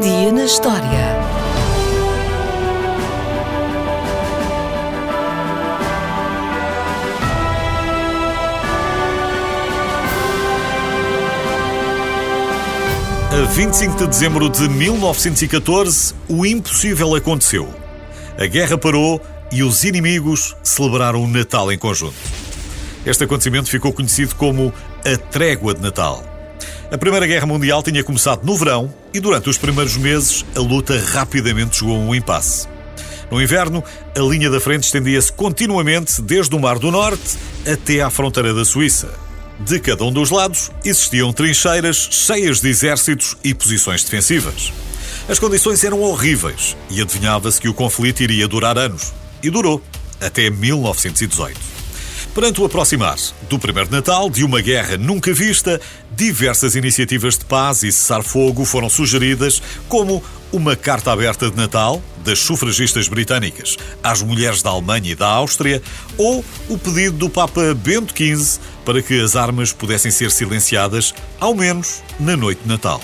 Dia na história. A 25 de dezembro de 1914, o impossível aconteceu. A guerra parou e os inimigos celebraram o Natal em conjunto. Este acontecimento ficou conhecido como a Trégua de Natal. A Primeira Guerra Mundial tinha começado no verão e durante os primeiros meses a luta rapidamente chegou a um impasse. No inverno, a linha da frente estendia-se continuamente desde o Mar do Norte até à fronteira da Suíça. De cada um dos lados existiam trincheiras cheias de exércitos e posições defensivas. As condições eram horríveis e adivinhava-se que o conflito iria durar anos. E durou, até 1918. Perante o aproximar do primeiro Natal de uma guerra nunca vista, diversas iniciativas de paz e cessar-fogo foram sugeridas, como uma carta aberta de Natal das sufragistas britânicas às mulheres da Alemanha e da Áustria, ou o pedido do Papa Bento XV para que as armas pudessem ser silenciadas, ao menos na noite de Natal.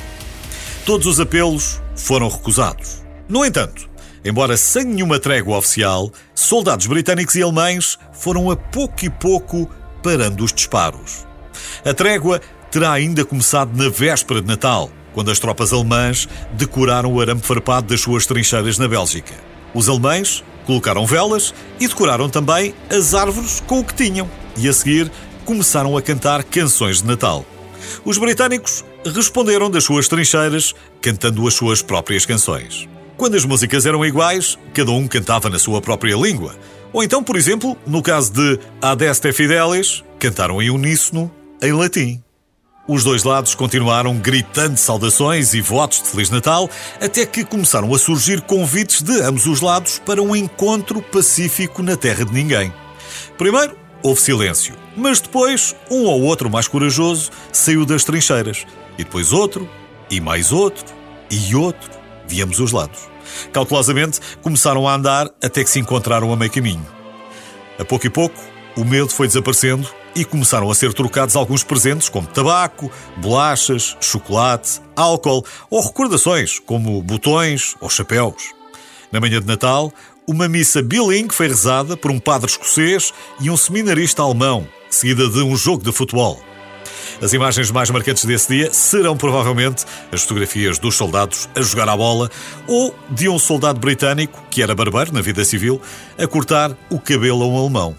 Todos os apelos foram recusados. No entanto, Embora sem nenhuma trégua oficial, soldados britânicos e alemães foram a pouco e pouco parando os disparos. A trégua terá ainda começado na véspera de Natal, quando as tropas alemãs decoraram o arame farpado das suas trincheiras na Bélgica. Os alemães colocaram velas e decoraram também as árvores com o que tinham, e a seguir começaram a cantar canções de Natal. Os britânicos responderam das suas trincheiras cantando as suas próprias canções. Quando as músicas eram iguais, cada um cantava na sua própria língua. Ou então, por exemplo, no caso de Adeste Fidelis, cantaram em uníssono em latim. Os dois lados continuaram gritando saudações e votos de Feliz Natal, até que começaram a surgir convites de ambos os lados para um encontro pacífico na terra de ninguém. Primeiro, houve silêncio, mas depois um ou outro mais corajoso saiu das trincheiras, e depois outro, e mais outro, e outro ambos os lados. Cautelosamente, começaram a andar até que se encontraram a meio caminho. A pouco e pouco, o medo foi desaparecendo e começaram a ser trocados alguns presentes, como tabaco, bolachas, chocolate, álcool ou recordações, como botões ou chapéus. Na manhã de Natal, uma missa bilingue foi rezada por um padre escocês e um seminarista alemão, seguida de um jogo de futebol. As imagens mais marcantes desse dia serão provavelmente as fotografias dos soldados a jogar a bola ou de um soldado britânico, que era barbeiro na vida civil, a cortar o cabelo a um alemão.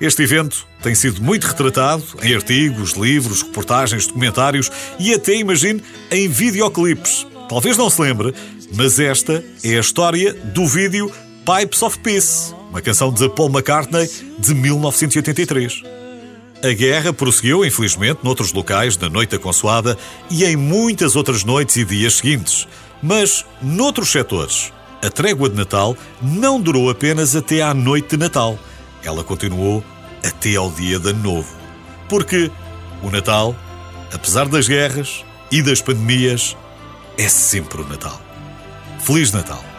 Este evento tem sido muito retratado em artigos, livros, reportagens, documentários e até, imagine, em videoclipes. Talvez não se lembre, mas esta é a história do vídeo Pipes of Peace, uma canção de Paul McCartney de 1983. A guerra prosseguiu, infelizmente, noutros locais da Noite da Consoada e em muitas outras noites e dias seguintes. Mas, noutros setores, a trégua de Natal não durou apenas até à noite de Natal. Ela continuou até ao dia de Novo. Porque o Natal, apesar das guerras e das pandemias, é sempre o Natal. Feliz Natal!